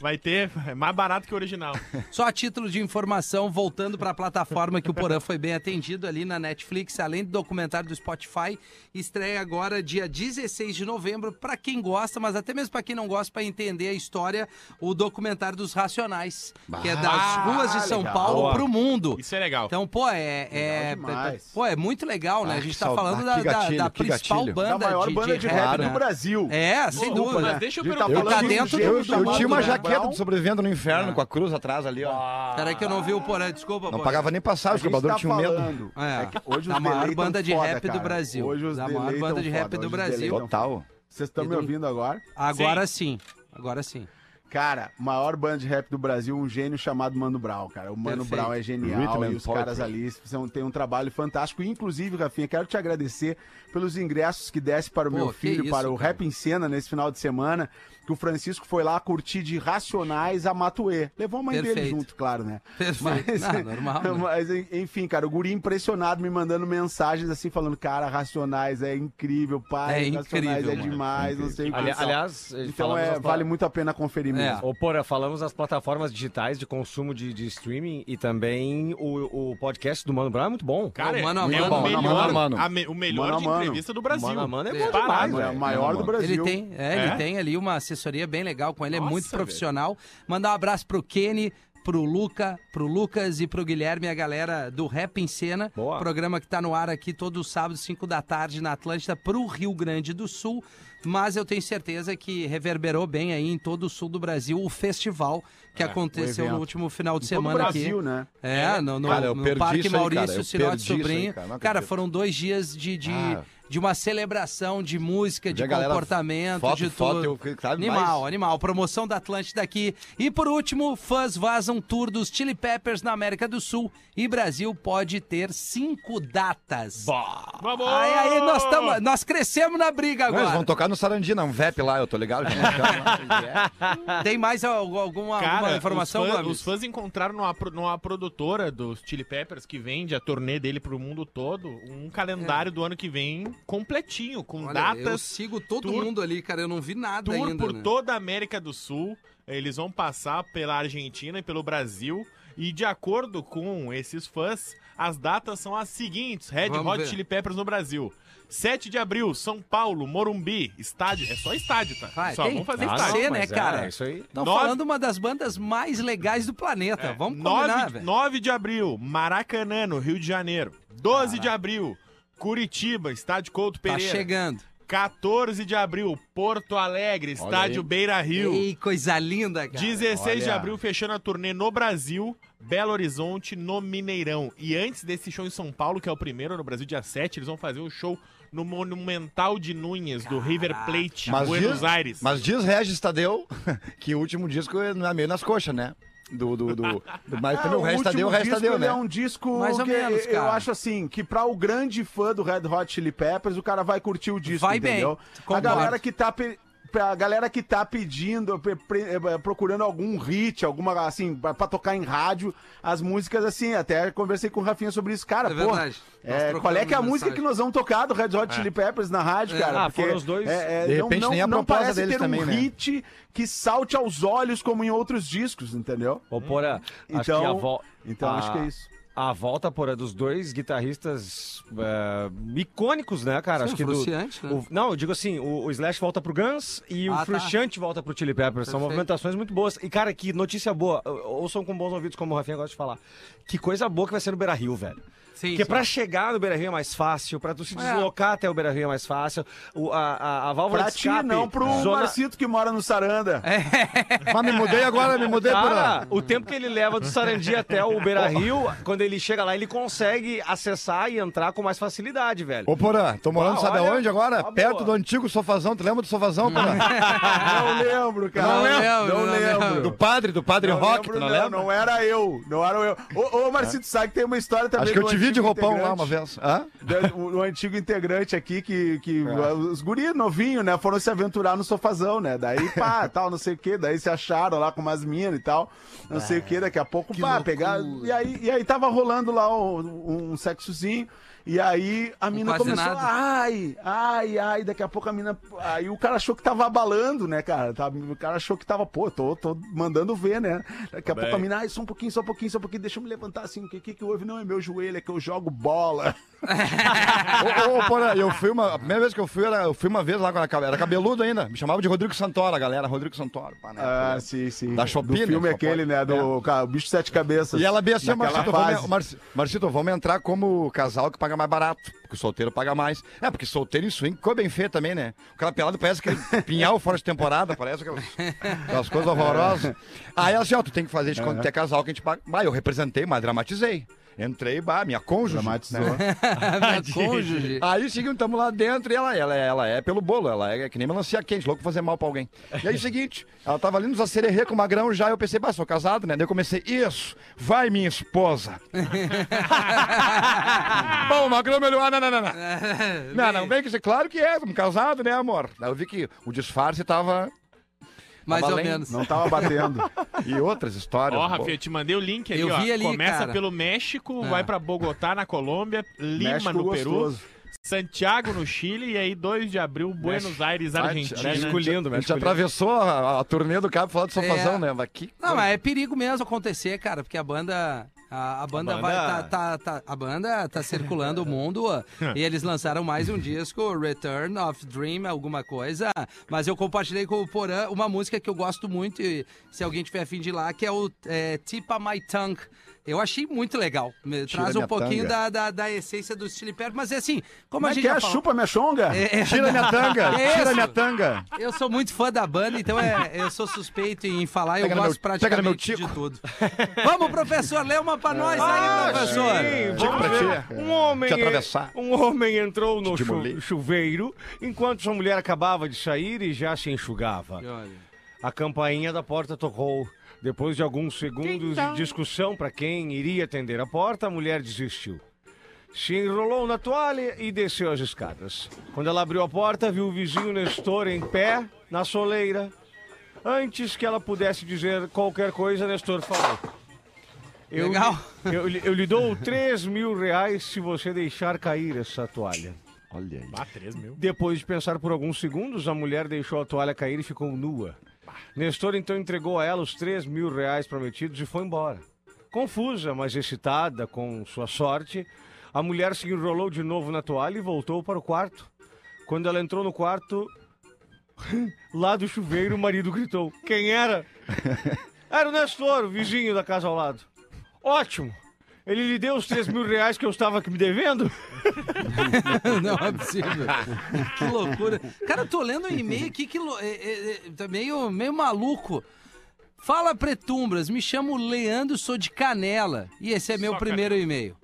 Vai ter, é mais barato que o original.
Só a título de informação, voltando para a plataforma que o Porã foi bem atendido ali na Netflix, além do documentário do Spotify, estreia agora dia 16 de novembro para quem gosta, mas até mesmo para quem não gosta para entender a história, o documentário dos Racionais, que é das ruas de São
legal.
Paulo
Boa.
pro mundo.
Isso é legal.
Então, pô, é, é,
demais.
pô, é muito legal, né?
Ah,
a gente tá
saud-
falando
ah,
da, da-
gatilho,
da
que
principal
gatilho.
banda
Da maior
de,
banda
de
de
rap, né?
do Brasil.
É, sem
Desculpa,
dúvida.
mas deixa eu perguntar.
tá
Tá
falando
dentro
de
do- do
Eu
mundo,
tinha uma
né?
jaqueta do Sobrevivendo no Inferno com a cruz atrás ali, ó.
Peraí que eu não vi o Porã, desculpa,
Não
Porã.
pagava nem passagem,
gente
cobradores
tá
tinham medo.
É,
É que hoje
da
os
maior banda de
foda,
rap do. Brasil.
Hoje os
Da maior banda de rap
foda,
do
hoje
Brasil.
Total.
Vocês estão me ouvindo agora?
Agora sim. Agora sim.
Cara, maior banda de rap do Brasil, um gênio chamado Mano Brown, cara. O Mano
Perfeito.
Brown é genial
Rhythm
e os
poetry.
caras ali são, têm um trabalho fantástico. Inclusive, Rafinha, quero te agradecer pelos ingressos que desse para o
Pô,
meu filho,
isso,
para o
cara.
Rap em Cena nesse final de semana, que o Francisco foi lá curtir de Racionais a Matuê. Levou a mãe dele
Perfeito.
junto, claro, né?
Perfeito. Não, normal, né?
Mas, en- enfim, cara, o guri impressionado me mandando mensagens assim, falando, cara, Racionais é incrível, pai,
É
Racionais
incrível,
é
mano.
demais, não sei o que.
Ali- aliás,
então é, vale muito a pena conferir
É.
mesmo.
Ô, Porã, falamos das plataformas digitais de consumo de, de streaming e também o, o podcast do Mano Brown é muito bom.
Cara,
É o mano a
é
mano.
o
Mano a
melhor,
mano.
a me- o melhor
Mano
de
mano.
entrevista do Brasil.
Mano a mano é
É.
bom demais,
É o maior do Brasil.
Ele tem, é, ele
É?
tem ali uma assessoria bem legal com ele, é
Nossa,
muito
velho.
profissional. Mandar um abraço pro Kenny, pro Luca, pro Lucas e pro Guilherme, a galera do Rap em Cena.
Boa.
Programa que tá no ar aqui todo sábado, 5 da tarde, na Atlântida, pro Rio Grande do Sul. Mas eu tenho certeza que reverberou bem aí em todo o sul do Brasil o festival que aconteceu
evento.
no último final de
Em todo
semana
Brasil,
aqui.
né?
É, no, no,
Cara,
no Parque
aí,
Maurício Sinote
isso aí,
Sobrinho.
cara,
cara, foram dois dias de, de,
Ah.
De uma celebração de música, de
galera,
comportamento,
foto,
de
foto,
tudo.
eu fiquei, sabe,
animal,
mais-
animal. Promoção da Atlântida aqui. E por último, fãs vazam tour dos Chili Peppers na América do Sul e Brasil pode ter cinco datas.
Vamos!
Aí, aí, nós, tamo, nós crescemos na briga
Não, eles
agora.
vão tocar no Sarandina, um VEP lá, eu tô ligado. já marcaram lá.
Tem mais al- alguma,
Cara,
alguma informação,
os fãs,
Gomes?
os fãs encontraram numa, numa produtora dos Chili Peppers que vende a turnê dele pro mundo todo um calendário do ano que vem completinho, com
É. Olha, eu
datas,
sigo todo
tour-
mundo ali, cara. Eu não vi nada
tour
ainda.
por
né?
toda a América do Sul. Eles vão passar pela Argentina e pelo Brasil. E de acordo com esses fãs, as datas são as seguintes: Red
Vamos
Hot
ver.
Chili Peppers no Brasil. 7 de abril, São Paulo, Morumbi, estádio. É só estádio, tá?
Vai,
só
tem-
vamos fazer estádio.
ser, né,
mas é,
cara?
É, isso aí.
Estão
Nove-
falando uma das bandas mais legais do planeta. Vamos combinar,
9,
velho.
9 de abril, Maracanã, no Rio de Janeiro. 12 de abril, Curitiba, estádio Couto
Tá
Pereira.
chegando.
14 de abril, Porto Alegre, estádio
aí.
Beira Rio.
Ei, coisa linda, cara.
16 de
Olha.
abril, fechando a turnê no Brasil, Belo Horizonte, no Mineirão. E antes desse show em São Paulo, que é o primeiro no Brasil, dia 7, eles vão fazer um show no Monumental de Núñez, do River Plate,
Mas
Buenos
diz-
Aires.
Mas diz Regis Tadeu que o último disco é meio nas coxas, né? Do, do, do, do- mas
Ah,
o Regis
último
Tadeu, o Tadeu,
ele
né?
é um disco
Mais ou
que
menos,
eu
cara.
acho assim, que pra o grande fã do Red Hot Chili Peppers, o cara vai curtir o disco,
Vai bem,
entendeu? A
concordo.
galera que tá pra galera que tá pedindo, pre- pre- eh, procurando algum hit, alguma assim, pra, pra tocar em rádio, as músicas assim, até conversei com o Rafinha sobre isso, cara,
É
pô.
verdade.
É, qual é que é a música que nós vamos tocar do Red Hot Chili Peppers na rádio,
É.
cara?
Ah, foram os dois.
É, é,
De
não,
repente,
não,
nem a
não
proposta
parece
deles
ter
também,
um
né?
hit que salte aos olhos como em outros discos, entendeu?
Ô, Porã, acho
Então-
que a vo...
Então
a-
acho que é isso.
A volta, Porã, dos dois guitarristas é, icônicos, né, cara?
Sim,
acho que do,
né?
o- Não, eu digo assim, o, o Slash volta pro Guns e
Ah,
o
tá.
Frusciante volta pro Chili Peppers. São
Perfeito.
movimentações muito boas. E, cara, que notícia boa. Ou- Ouçam com bons ouvidos, como o Rafinha gosta de falar. Que coisa boa que vai ser no Beira-Rio, velho.
Sim,
Porque pra chegar no Beira-Rio é mais fácil, pra tu se
É.
deslocar até o Beira-Rio é mais fácil. O, a, a, a válvula
Pra
de
ti,
escape...
não pro
zona-
Marcito que mora no Saranda.
Mas me mudei agora, me mudei
Cara,
pra...
o tempo que ele leva do Sarandi até o Beira Rio, quando ele chega lá, ele consegue acessar e entrar com mais facilidade, velho.
Ô, Porã, tô morando
Ah,
sabe
olha,
aonde agora?
tá
Perto
boa.
do antigo sofazão. Tu lembra do sofazão, Porã?
Não lembro, cara.
Não lembro,
Não
não
lembro.
lembro.
do padre, do padre
Não
Rock,
lembro,
tu não,
não,
lembra?
não era eu. Não era eu. Ô, ô Marcito, sabe que tem uma história também
Acho que eu vi de roupão lá uma vez. Hã?
O, o antigo integrante aqui, que, que
É.
os guri novinhos, né, foram se aventurar no sofazão, né? Daí, pá, tal, não sei o quê. Daí se acharam lá com umas minas e tal. Não sei o quê. Daqui a pouco, pá, pegar. E aí, e aí tava rolando lá um, um sexozinho. E aí a mina
quase
começou,
nada.
ai, ai, ai, daqui a pouco a mina, aí o cara achou que tava abalando, né, cara, Tá- o cara achou que tava, pô, tô, tô mandando ver, né, daqui a pouco a mina, ai, só um pouquinho, só um pouquinho, só um pouquinho, deixa eu me levantar assim, o que que que houve? Não, é meu joelho, é que eu jogo bola.
Ô, ô, Porã, eu fui uma. A primeira vez que eu fui, era, eu fui uma vez lá quando era, era cabeludo ainda. Me chamava de Rodrigo Santoro, a galera. Rodrigo Santoro. pá, né?
Ah, sim, sim.
Da Shopee,
Do filme
né?
aquele, né? Do ca- o bicho de sete cabeças.
E ela bem assim, Marcito,
fase.
vamos, Marci- Marcito, vamos entrar como casal que paga mais barato. Porque o solteiro paga mais. É, porque solteiro em swing ficou bem feio também, né? O cara pelado parece que pinhal fora de temporada, parece aquelas, aquelas coisas horrorosas. Aí assim, ó, tu tem que fazer de quando tu é casal que a gente paga. Bah, eu representei, mas dramatizei. Entrei, bah, minha cônjuge.
Dramatizou.
né?
Minha cônjuge.
Aí seguinte, estamos lá dentro e ela, ela, ela é pelo bolo, ela é que nem melancia quente, louco fazer mal pra alguém. E aí seguinte, ela tava ali nos acererê com o magrão já, eu pensei, bah, sou casado, né? Daí eu comecei, isso, vai minha esposa. Bom, o magrão melhor, ah, não, não, não, não. Não, não, bem que claro que é, estamos casados, né, amor? Daí eu vi que o disfarce tava...
Mais ou
além,
menos.
Não tava batendo.
E outras histórias.
Ó. Rafinha, eu te mandei o link ali,
Eu
ó.
vi ali,
Começa
cara.
pelo México,
Ah.
vai pra Bogotá, na Colômbia, Lima,
México
no Peru,
gostoso.
Santiago, no Chile, e aí 2 de abril, Buenos Aires, Argentina.
México lindo,
A gente atravessou a, a turnê do Cabo falando de sofazão,
É.
né? Mas que
Não, mas é perigo mesmo acontecer, cara, porque a banda. A, a banda,
A
vai.
banda-
Tá, tá- tá- a banda tá circulando o mundo e eles lançaram mais um disco, Return of Dream, alguma coisa. Mas eu compartilhei com o Porã uma música que eu gosto muito, e se alguém tiver afim de ir lá, que é o é, Tipa My Tongue. Eu achei muito legal.
Tira
Traz um pouquinho da, da, da essência do Chili Pepper, mas é assim, como
Como
a
é
gente
que é?
falou-
Chupa minha chonga?
É, é,
Tira minha tanga,
É
tira minha tanga.
Eu sou muito fã da banda, então é, eu sou suspeito em falar, eu
Pega
gosto
meu- pega no meu
praticamente de
tico.
tudo. Vamos, professor, lê uma pra nós
Ah,
aí, professor.
sim, vamos
pra
ver.
ti.
Um homem,
Te atravessar.
um homem entrou no chu- chuveiro enquanto sua mulher acabava de sair e já se enxugava. A campainha da porta tocou. Depois de alguns segundos de discussão para quem iria atender a porta, a mulher desistiu. Se enrolou na toalha e desceu as escadas. Quando ela abriu a porta, viu o vizinho Nestor em pé na soleira. Antes que ela pudesse dizer qualquer coisa, Nestor falou. Eu,
Legal.
Eu, eu lhe dou 3 mil reais se você deixar cair essa toalha.
Olha aí.
Ah, 3 mil.
Depois de pensar por alguns segundos, a mulher deixou a toalha cair e ficou nua. Nestor então entregou a ela os 3 mil reais prometidos e foi embora. Confusa, mas excitada com sua sorte, a mulher se enrolou de novo na toalha e voltou para o quarto. Quando ela entrou no quarto, lá do chuveiro, o marido gritou: Quem era? Era o Nestor, o vizinho da casa ao lado. Ótimo! Ele lhe deu os 3 mil reais que eu estava aqui me devendo?
Não é possível. que loucura. Cara, eu tô lendo um e-mail aqui que é, é, é, tá meio, meio maluco. Fala Pretumbras, me chamo Leandro, sou de Canela. E esse é meu
Só
primeiro e-mail.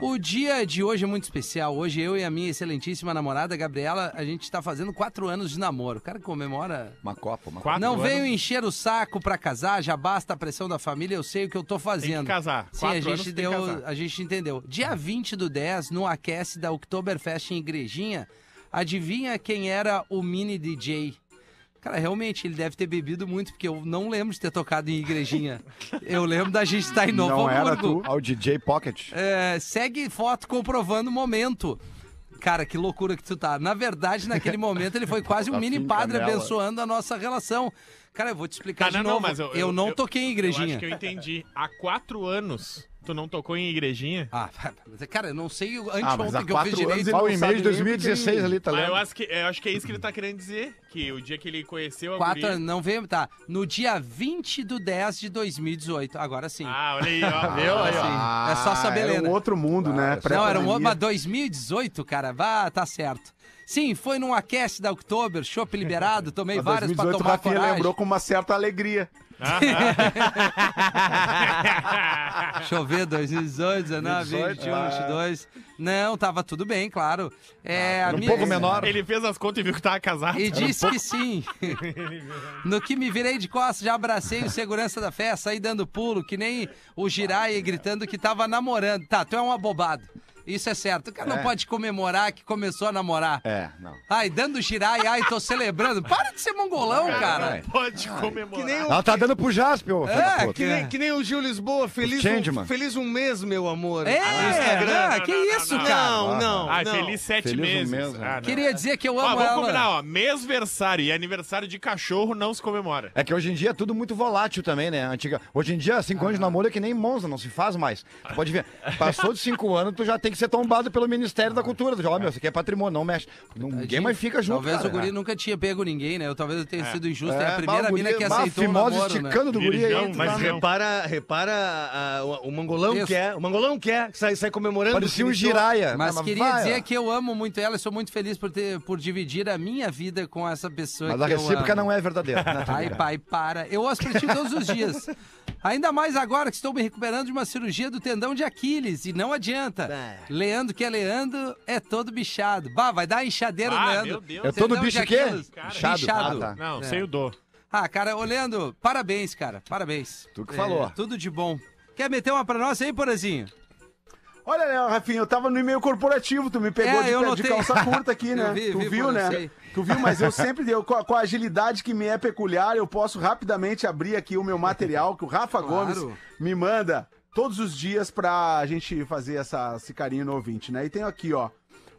O dia de hoje é muito especial. Hoje eu e a minha excelentíssima namorada, Gabriela, a gente tá fazendo quatro anos de namoro. O cara comemora
Uma copa, uma
Quatro
Não
anos,
veio encher o saco pra casar, já basta a pressão da família, eu sei o que eu tô
Tem
fazendo.
que casar.
Sim,
Quatro
a
anos
gente
tem que
deu,
casar.
a gente entendeu. Dia 20 do 10, no aquece da Oktoberfest em Igrejinha, adivinha quem era o mini DJ? Cara, realmente, ele deve ter bebido muito, porque eu não lembro de ter tocado em Igrejinha. eu lembro da gente estar em Novo
Não era
Hamburgo.
tu.
Ao DJ Pocket.
É, segue foto comprovando o momento. Cara, que loucura que tu tá. Na verdade, naquele momento, ele foi quase um
Tá
mini padre
canela.
abençoando a nossa relação. Cara, eu vou te explicar
Tá,
de
não, não,
novo.
mas
eu,
eu- eu-
não
eu-
toquei em
Eu
igrejinha.
acho que eu entendi. Há quatro anos, tu não tocou em igrejinha?
Ah, mas, cara, eu não sei o-
Ah,
anteontem que eu fiz
quatro
direito.
Olha o e-mail de
nem
2016 ali, tá
Mas eu
lendo?
acho, que, eu acho que é isso que ele tá querendo dizer. Que o dia que ele conheceu a
Quatro
guria-
anos, não veio, tá. No dia 20 do 10 de 2018. Agora sim.
Ah, olha aí, ó.
Viu?
Agora
aí, ó.
sim. é só saber
era
ler,
um
né?
outro mundo, né?
Não, era um outro, mas 2018, cara, vá, tá certo. Sim, foi num aquece da Oktober, chopp liberado, tomei várias pra
2018 o
tomar
Rafinha
coragem.
lembrou com uma certa alegria.
Deixa eu ver, 2018, 19, 20, 21, 22. Não, tava tudo bem, claro. É, a
Um
minha-
pouco menor.
Ele fez as contas e viu que tava casado.
E disse que sim. No que me virei de costas, já abracei o segurança da festa, saí dando pulo, que nem o Jirai gritando que tava namorando. Tá, tu é um abobado. Isso é certo. O cara não
É.
pode comemorar que começou a namorar.
É, não.
Ai, dando girai, ai, tô celebrando. Para de ser mongolão, cara.
Pode comemorar.
Que nem o,
Ela tá dando pro Jasper, ô
É,
que nem, que nem o Gil Lisboa, feliz, um, feliz um mês, meu amor.
É,
no Instagram.
não, que isso, cara.
Não, não,
Ah,
não.
feliz sete
Feliz um
meses.
mês, né?
Ah, não.
Queria dizer que eu
Ó,
amo
vamos
ela.
combinar, ó. Mêsversário e aniversário de cachorro não se comemora.
É que hoje em dia é tudo muito volátil também, né? Antiga... Hoje em dia, cinco anos de namoro é que nem Monza, não se faz mais. Tu pode ver, passou de cinco anos, tu já tem que ser tombado pelo Ministério da Cultura. Ó, meu, isso aqui é patrimônio, não mexe. Ninguém mais fica junto,
Talvez
cara.
o guri nunca tinha pego ninguém, né? Eu, talvez eu tenha sido injusto. É,
É,
a primeira
bah, o
mina que
bah,
aceitou o
fimose
namoro, né?
esticando do guri aí.
Mas repara, repara o, o mangolão
Isso.
que é. O mangolão que é, que sai, sai comemorando.
Parecia um giraia.
Mas queria
vai,
dizer
ó.
que eu amo muito ela e sou muito feliz por, ter, por dividir a minha vida com essa pessoa
Mas
que
a recíproca
eu amo.
não é verdadeira. né?
Ai, pai, para. Eu pra ti todos os dias. Ainda mais agora que estou me recuperando de uma cirurgia do tendão de Aquiles. E não adianta.
Bah.
Leandro, que é Leandro, é todo bichado. Bah, vai dar inchadeira,
Ah,
Leandro.
meu Deus.
É todo bicho
de
quê?
Aquiles.
Inchado.
Inchado.
Ah, tá.
Não,
É.
sem o dor.
Ah, cara, ô Leandro, parabéns, cara. Parabéns.
Tu que falou.
Tudo de bom. Quer meter uma pra nós aí, Porazinho?
Olha, né, Rafinha, eu tava no e-mail corporativo, tu me pegou
É,
de, de calça curta aqui, né?
Vi,
tu
vi,
viu, né?
sei.
Tu viu, mas eu sempre, eu, com, a, com a agilidade que me é peculiar, eu posso rapidamente abrir aqui o meu material que o Rafa
Claro.
Gomes me manda todos os dias pra gente fazer essa, esse carinho no ouvinte, né? E tenho aqui, ó,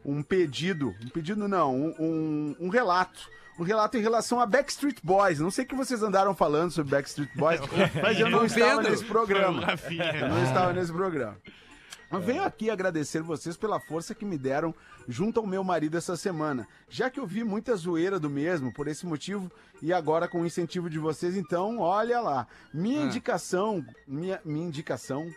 um pedido, um pedido não, um, um, um relato. Um relato em relação a Backstreet Boys. Não sei o que vocês andaram falando sobre Backstreet Boys, mas eu não estava nesse programa. Eu não estava nesse programa. Eu venho aqui agradecer vocês pela força que me deram junto ao meu marido essa semana, já que eu vi muita zoeira do mesmo por esse motivo e agora com o incentivo de vocês, então olha lá. Minha
Ah.
indicação, minha, minha indicação,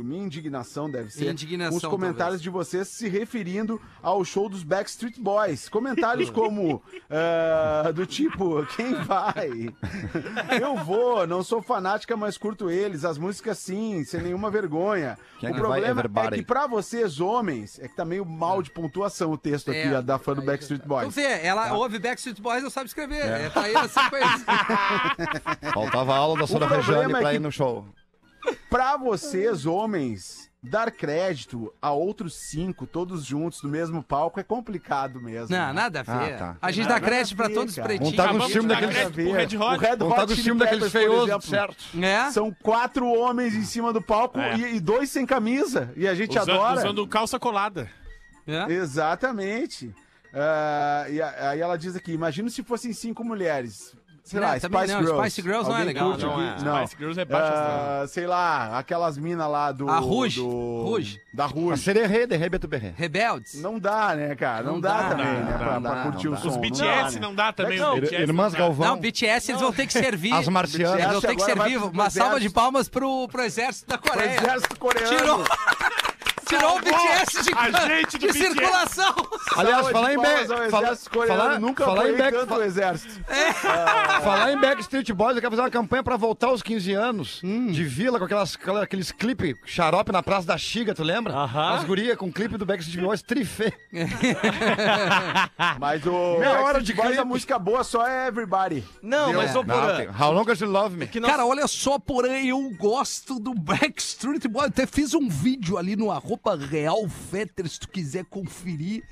minha indignação deve ser,
Indignação,
os comentários
talvez.
de vocês se referindo ao show dos Backstreet Boys. Comentários como ah, do tipo, quem vai? Eu vou, não sou fanática, mas curto eles. As músicas sim, sem nenhuma vergonha.
Quem é
o
vai,
problema é que pra vocês, homens, é que tá meio mal de pontuação o texto aqui
É.
da fã do Backstreet
Tu
Boys.
vê, ela
Tá.
ouve Backstreet Boys, não sabe escrever. É. Tá aí na sequência.
Faltava aula da Sora
problema
Rejane
é
pra
que-
ir no show.
Pra vocês, homens, dar crédito a outros cinco, todos juntos, no mesmo palco, é complicado mesmo.
Não,
né?
nada a ver.
Ah, tá.
A gente
Nada
dá crédito pra
ver,
todos os
cara.
pretinhos.
Montar no
dar
daqueles-
O
Hot.
Red Hot
com o
Chili
filme daqueles feiosos, certo?
É?
São quatro homens em cima do palco
É.
e, e dois sem camisa. E a gente
Usando,
adora.
usando calça colada.
É?
Exatamente. Ah, e aí ela diz aqui: imagina se fossem cinco mulheres. Sei
Não,
lá,
também
Spice
não,
Girls.
Spice Girls não é legal,
curte
não é.
Não.
Spice Girls é baixo
Ah, sei lá, aquelas minas lá do.
A Rouge.
do-
Rouge.
Da
A
Rouge.
Sererê, de Rebeto Berré.
Rebeldes.
Não dá, né, cara? Não,
Não
dá,
dá,
também,
não
né?
dá,
pra,
não
pra
dá,
curtir
não
o
dá.
som.
Os
Não
BTS
dá,
não,
né?
dá também.
Não,
os BTS
Irmãs
dá.
Galvão.
Não, BTS eles vão ter que servir.
As marcianas.
Eles vão ter que servir
pro
uma salva de palmas pro, pro exército da
O
Coreia.
exército coreano.
Tirou, tirou o BTS de,
a gente do
de
BTS.
circulação.
Aliás, falar em Back... Falar,
Nunca
falar em Back...
tanto o exército.
Falar em Backstreet Boys, eu quero fazer uma campanha pra voltar aos 15 anos de vila com aquelas, aquela- aqueles clipes xarope na Praça da Xiga, tu lembra?
Aham.
As gurias com clipe do Backstreet Boys trifê.
Mas o.
Meia hora de
Boys, a música boa só é Everybody.
Não,
Deu.
mas
Não,
Porã,
How Long As You Love Me.
que nós-
Cara, olha só, porém, eu gosto do Backstreet Boys. Até fiz um vídeo ali no arroba Real Fetter, se tu quiser conferir.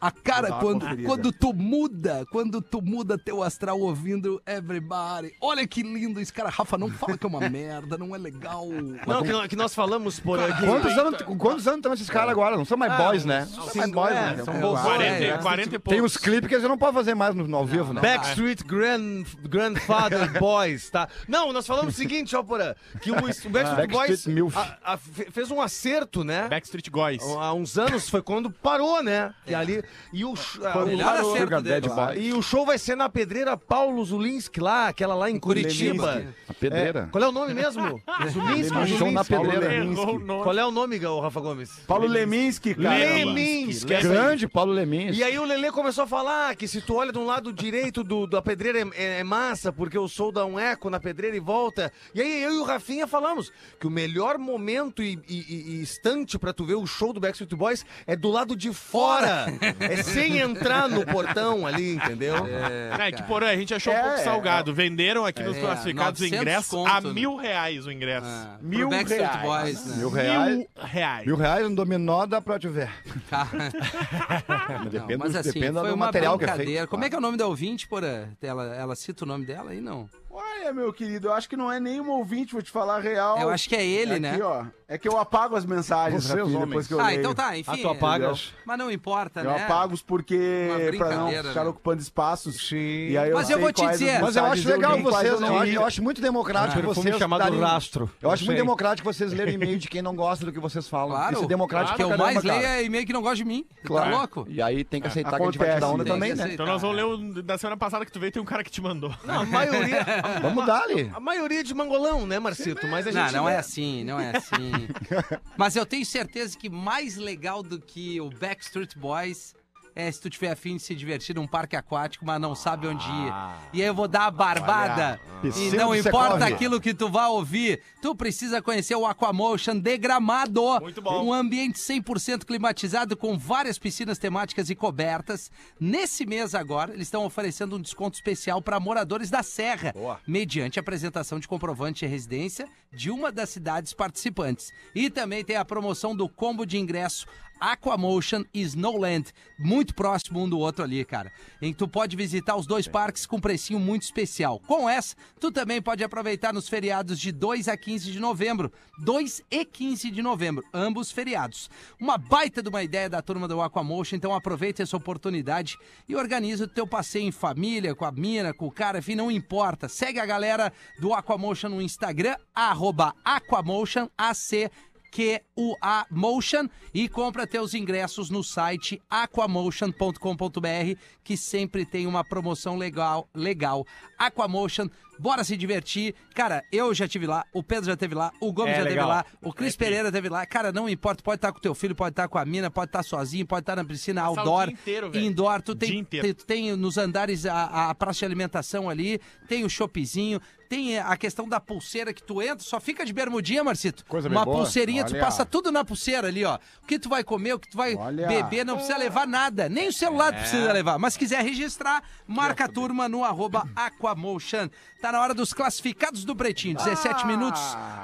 A cara, quando,
conferida.
quando tu muda, quando tu muda teu astral ouvindo Everybody. Olha que lindo esse cara. Rafa, não fala que é uma merda, não é legal.
Não, que, nós- que nós falamos, Porã, que...
Quantos anos, quantos anos estão esses caras agora? Não são mais boys, né? Não são
sim,
mais boys,
é,
né?
são
É,
bons.
40,
É,
40 e poucos.
Tem uns clipes que eles não podem fazer mais no, no ao vivo, né?
Backstreet Grand, Grandfather Boys, tá? Não, nós falamos o seguinte, ó, Porã, que o, o Backstreet Boys
Backstreet Milf.
a- a- fe- fez um acerto, né?
Backstreet Boys.
Há uns anos foi quando parou, né? E ali. E o, ah, o-
Sugar
dele.
E o show vai ser na pedreira Paulo Zulinski lá, aquela lá em Curitiba.
Leminski.
A pedreira.
Qual é o nome mesmo? Zulinski ou
Leminski, show na
Zulinski?
pedreira.
O.
Qual é o nome, Gal- Rafa Gomes?
Paulo Leminski, cara.
Leminski.
Grande Paulo Lemins.
E aí o Lelê começou a falar que se tu olha de um lado direito do, da pedreira é, é- é massa, porque o sol dá um eco na pedreira e volta. E aí eu e o Rafinha falamos que o melhor momento e, e- e- e instante pra tu ver o show do Backstreet Boys é do lado de fora.
É sem entrar no portão ali, entendeu?
É, que porém, a gente achou um
É,
pouco
é,
salgado. Venderam aqui nos
É,
classificados o
900
ingresso
conto,
a
né?
mil reais o ingresso.
Ah,
Mil reais.
Boys, né?
Mil reais.
Mil reais.
Mil reais no dominó dá pra te ver.
Cara,
Depende,
não, mas assim,
depende
foi
do
uma
material que é
brincadeira.
feito.
Como é que é o nome da ouvinte, porra? Ela, ela cita o nome dela aí, não?
Olha, meu querido, eu acho que não é nenhum ouvinte, vou te falar a real.
Eu acho que é ele,
Aqui,
né?
ó. É que eu apago as mensagens,
Vocês, homens.
depois que eu
Ah,
leio.
então tá, enfim.
Ah, tu apagas?
Mas não importa,
Eu
né?
apago porque
Uma
pra não
brincadeira,
ficar
né?
ocupando espaços.
Sim.
E aí eu
Mas eu vou te dizer-
Mas eu acho legal
quais
vocês,
eu
eu
não
acho, eu acho muito democrático
Ah,
vocês
chamado
darem-
rastro.
Eu acho
Eu
muito democrático vocês lerem e-mail de quem não gosta do que vocês falam.
Claro.
Isso é democrático
que eu mais leio é e-mail que não gosta de mim. Tu
Claro.
Tá louco?
E aí tem que aceitar que a gente vai te dar onda também, né?
Então nós vamos ler o da semana passada que tu veio, tem um cara que te mandou.
Não, a maioria.
Vamos dar ali.
A maioria de mangolão, né, Marcito? Mas a
Não,
gente.
não é assim, não é assim. Mas eu tenho certeza que mais legal do que o Backstreet Boys é se tu tiver afim de se divertir num parque aquático, mas não sabe onde ir. E aí eu vou dar a barbada. E
Piscina
não
do
importa
Secov.
aquilo que tu vai ouvir, tu precisa conhecer o Aquamotion de Gramado.
Muito bom.
Um ambiente 100% climatizado com várias piscinas temáticas e cobertas. Nesse mês agora, eles estão oferecendo um desconto especial para moradores da Serra, mediante a apresentação de comprovante de residência de uma das cidades participantes. E também tem a promoção do combo de ingresso Aquamotion e Snowland, muito próximo um do outro ali, cara. Em que tu pode visitar os dois parques com precinho muito especial. Com essa, tu também pode aproveitar nos feriados de 2 a 15 de novembro. 2 e 15 de novembro, ambos feriados. Uma baita de uma ideia da turma do Aquamotion, então aproveita essa oportunidade e organiza o teu passeio em família, com a mina, com o cara, enfim, não importa. Segue a galera do Aquamotion no Instagram, arroba Aquamotion, AC QUA Motion e compra teus ingressos no site aquamotion.com.br que sempre tem uma promoção legal, legal. Aquamotion, bora se divertir. Cara, eu já tive lá, o Pedro já teve lá, o Gomes
É,
já
legal.
teve lá, o Cris Pereira teve lá. Cara, não importa, pode estar com teu filho, pode estar com a mina, pode estar sozinho, pode estar na piscina
Passar o
outdoor,
dia inteiro, velho.
indoor, tu tem, tem, tu tem nos andares a, a praça de alimentação ali, tem o shoppingzinho, tem a questão da pulseira que tu entra, só fica de bermudinha, Marcito.
Coisa bem
Uma
boa.
pulseirinha, tu
Olha.
passa tudo na pulseira ali, ó. O que tu vai comer, o que tu vai
Olha.
beber, não precisa levar nada. Nem o celular tu precisa levar. Mas se quiser registrar, marca a turma no arroba Aquamotion. Tá na hora dos classificados do Pretinho. 17 minutos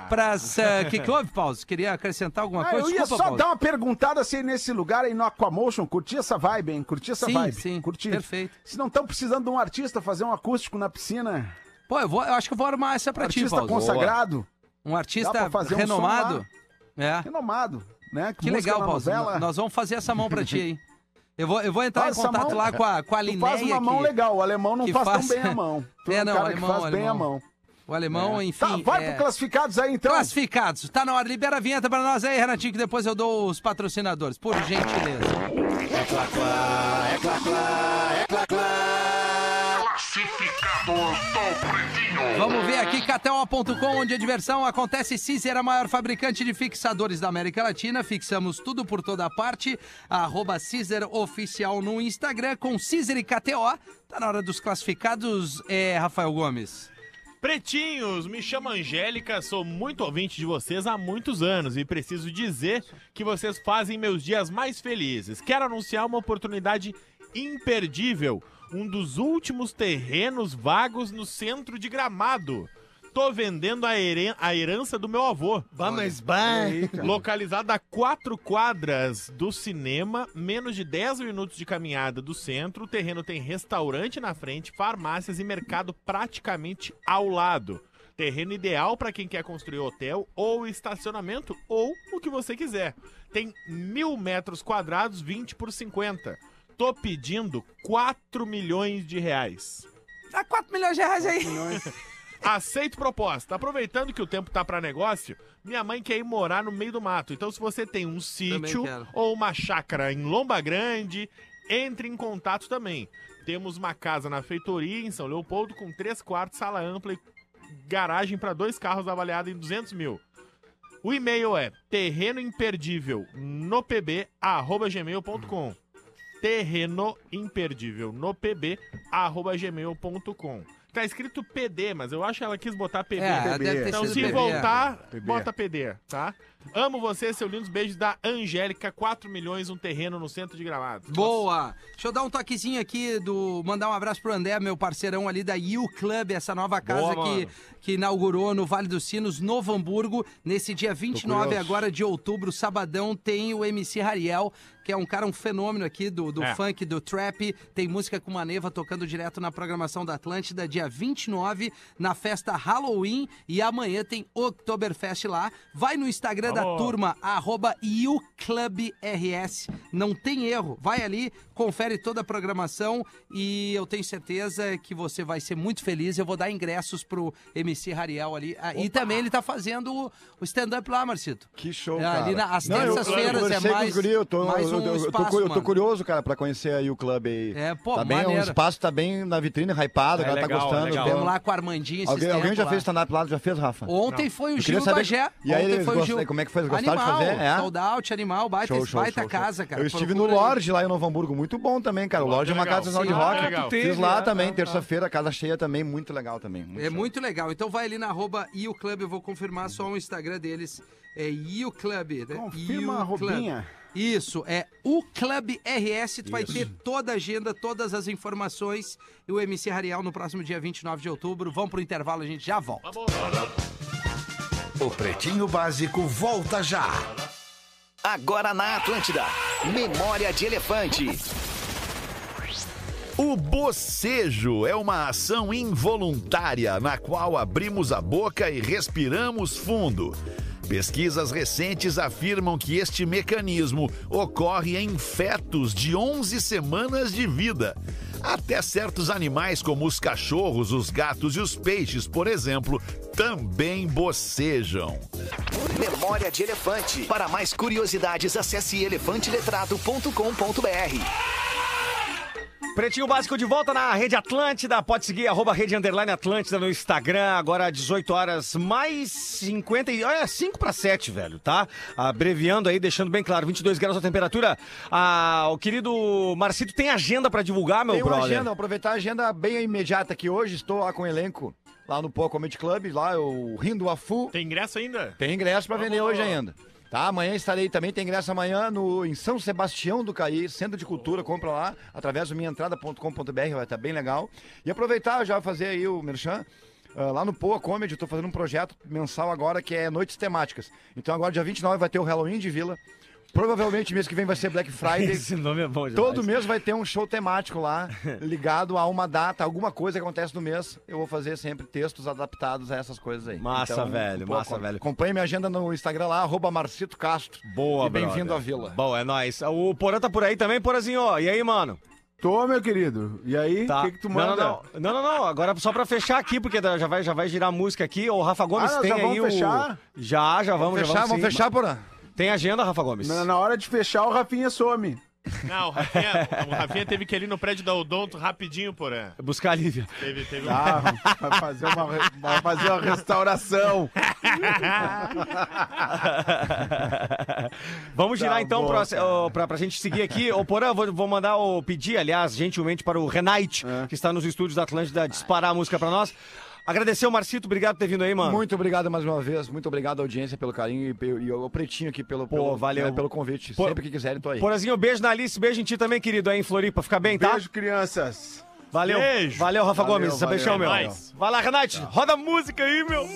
pras... O que que houve, Paulo? Queria acrescentar alguma
Ah,
coisa?
eu ia
Desculpa,
só
Paulo.
dar uma perguntada se nesse lugar aí no Aquamotion, curti essa vibe, hein? Curti essa
Sim,
vibe.
sim,
Curti.
perfeito.
Se não estão precisando de um artista fazer um acústico na piscina,
Pô, eu, vou, eu acho que eu vou armar essa pra ti,
artista
Paulo.
consagrado,
Um artista
fazer um
renomado. é.
renomado, né?
Que
música
legal, Paulo. Nós vamos fazer essa mão pra ti aí. Eu vou, eu vou entrar
Faz
em contato
mão.
lá com a, com a Linéia.
faz uma mão
que-
legal, o alemão não faz,
faz-
tão bem a mão. Tu
É,
um
não,
cara
alemão,
que faz bem a
alemão.
mão.
O alemão,
É.
enfim.
Tá, vai
é...
pro classificados aí então.
Classificados. Tá na hora. Libera a vinheta pra nós aí, Renatinho, que depois eu dou os patrocinadores. Por gentileza. Vamos ver aqui, KTO.com, onde a diversão acontece. Cizer, a maior fabricante de fixadores da América Latina. Fixamos tudo por toda parte. Arroba Cizer Oficial no Instagram, com Cizer e KTO. Tá na hora dos classificados, é, Rafael Gomes.
Pretinhos, me chamo Angélica, sou muito ouvinte de vocês há muitos anos e preciso dizer que vocês fazem meus dias mais felizes. Quero anunciar uma oportunidade imperdível, um dos últimos terrenos vagos no centro de Gramado. Tô vendendo a, heren- a herança do meu avô.
Vamos, bah.
Localizado a quatro quadras do cinema, menos de 10 minutos de caminhada do centro, o terreno tem restaurante na frente, farmácias e mercado praticamente ao lado. Terreno ideal para quem quer construir hotel ou estacionamento ou o que você quiser. Tem mil metros quadrados, 20 por 50. Tô pedindo 4 milhões de reais.
Dá 4 milhões de reais aí.
Aceito proposta. Aproveitando que o tempo tá pra negócio, minha mãe quer ir morar no meio do mato. Então, se você tem um sítio
quero.
ou uma chácara em Lomba Grande, entre em contato também. Temos uma casa na feitoria em São Leopoldo com três quartos, sala ampla e garagem para dois carros avaliada em 200 mil. O e-mail é terreno imperdível no pb arroba gmail.com terreno imperdível no pb arroba gmail.com Tá escrito PD, mas eu acho que ela quis botar PB.
É,
PB.
Então, se
PB.
voltar,
PB.
bota PD, tá? Amo você, seu lindos beijos da Angélica, 4 milhões, um terreno no centro de Gramado.
Boa! Deixa eu dar um toquezinho aqui do. Mandar um abraço pro André, meu parceirão ali da U Club, essa nova casa
Boa,
que, que inaugurou no Vale dos Sinos, Novo Hamburgo. Nesse dia 29
curioso.
agora de outubro, sabadão, tem o MC Rariel, que é um cara, um fenômeno aqui do, do
É.
funk, do trap. Tem música com Maneva tocando direto na programação da Atlântida, dia 29, na festa Halloween. E amanhã tem Oktoberfest lá. Vai no Instagram da turma, arroba UClubRS. Não tem erro. Vai ali, confere toda a programação e eu tenho certeza que você vai ser muito feliz. Eu vou dar ingressos pro MC Rariel ali. Ah, E também ele tá fazendo o- stand-up lá, Marcito.
Que show,
É,
cara.
ali na- às
Não, eu-
terças-feiras
eu
é
conversei com
mais-
os guri, eu tô,
mais
eu,
um
eu- eu tô
espaço,
cu- eu tô
mano.
curioso, cara, pra conhecer aí o clube aí.
É, pô,
tá bem,
maneiro.
o espaço tá bem na vitrine, hypado, a
É
galera tá
legal, é
gostando.
legal.
Tem-
Vamos lá com a Armandinha esses
Alguém, alguém
tempos
já
lá.
fez stand-up lá? Já fez, Rafa?
Ontem foi o
Eu
Gil
saber-
Bagé.
E aí
Ontem
eles
foi o Gil.
como é que foi? Gostaram de
animal,
fazer? É?
Sold out, animal, baita,
Show, show,
baita
show,
casa, cara.
Eu estive
Procura
no
aí.
Lorde lá em Novo Hamburgo, muito bom também, cara. O Lorde é uma
legal.
casa de rock.
ah, legal.
Fiz
Teve,
lá
é,
também,
é,
terça-feira, casa cheia também, muito legal também. muito
É
show.
muito legal. Então vai ali na arroba Club, eu vou confirmar só o Instagram deles. É Club. Né?
Confirma a roupinha.
Isso, é o Club RS. Tu vai ter toda a agenda, todas as informações. E o MC Rariel no próximo dia 29 de outubro. Vamos pro intervalo, a gente já volta.
O Pretinho Básico volta já. Agora na Atlântida. Memória de Elefante.
O bocejo é uma ação involuntária na qual abrimos a boca e respiramos fundo. Pesquisas recentes afirmam que este mecanismo ocorre em fetos de 11 semanas de vida. Até certos animais, como os cachorros, os gatos e os peixes, por exemplo, também bocejam.
Memória de Elefante. Para mais curiosidades, acesse elefanteletrado.com.br.
Pretinho Básico de volta na Rede Atlântida. Pode seguir, arroba Rede Underline Atlântida no Instagram. Agora, 18 horas mais 50 e... Olha, 5 para 7, velho, tá? Abreviando aí, deixando bem claro, 22 graus a temperatura. Ah, o querido Marcito tem agenda para divulgar, meu
Tem
brother?
agenda, vou aproveitar a agenda bem imediata aqui hoje. Estou lá com o elenco, lá no Poa Comedy Club, lá o Rindo a Fu.
Tem ingresso ainda?
Tem ingresso pra vender hoje ainda. Tá, amanhã estarei também, tem ingresso amanhã no, em São Sebastião do Caí, Centro de Cultura, compra lá, através do minhaentrada.com.br, vai estar bem legal. E aproveitar já fazer aí o Merchan, ah, lá no Poa Comedy, eu tô fazendo um projeto mensal agora que é noites temáticas. Então agora dia 29 vai ter o Halloween de Vila, provavelmente mês que vem vai ser Black Friday.
Esse nome é bom,
Todo
demais.
mês vai ter um show temático lá, ligado a uma data, alguma coisa que acontece no mês. Eu vou fazer sempre textos adaptados a essas coisas aí.
Massa, velho,
pô,
massa, velho.
Acompanhe minha agenda no Instagram lá, arroba Marcito Castro.
Boa,
E bem-vindo à vila.
Bom, é nóis. O Porã tá por aí também, Porazinho, ó. E aí, mano?
Tô, meu querido. E aí, o
Tá.
que, que tu
não,
manda?
não, não, não, não, não. Agora só pra fechar aqui, porque já vai, já vai girar música aqui. O Rafa Gomes
Ah, não,
tem
já
aí
vamos
o.
fechar?
Já, já vamos,
Vamos
já
fechar,
vamos.
vamos
sim.
fechar, Porã.
Tem agenda, Rafa Gomes?
Na, na hora de fechar, o Rafinha some.
Não, o Rafinha, o Rafinha teve que ir ali no prédio da Odonto rapidinho, porém.
Buscar a Lívia.
Teve, teve
Ah, vai fazer uma, vai fazer uma restauração.
Vamos girar
Tá
então
bom,
pra,
cara.
ó, pra, pra gente seguir aqui. Ô, Porã, vou, vou mandar o pedir, aliás, gentilmente, para o Renate,
É.
que está nos estúdios da Atlântida, disparar a música pra nós. Agradecer o Marcito, obrigado por ter vindo aí, mano.
Muito obrigado mais uma vez, muito obrigado à audiência pelo carinho e, e o Pretinho aqui pelo,
Pô,
pelo,
valeu.
né, pelo convite.
Pô-
Sempre que quiserem, tô aí.
Porazinho, beijo na Alice, beijo em ti também, querido, aí em Floripa. Fica bem, tá?
Beijo, crianças.
Valeu.
Beijo.
Valeu, Rafa
Valeu,
Gomes.
valeu,
Beijão, meu.
valeu.
Vai lá, Renate. Roda a música aí, meu.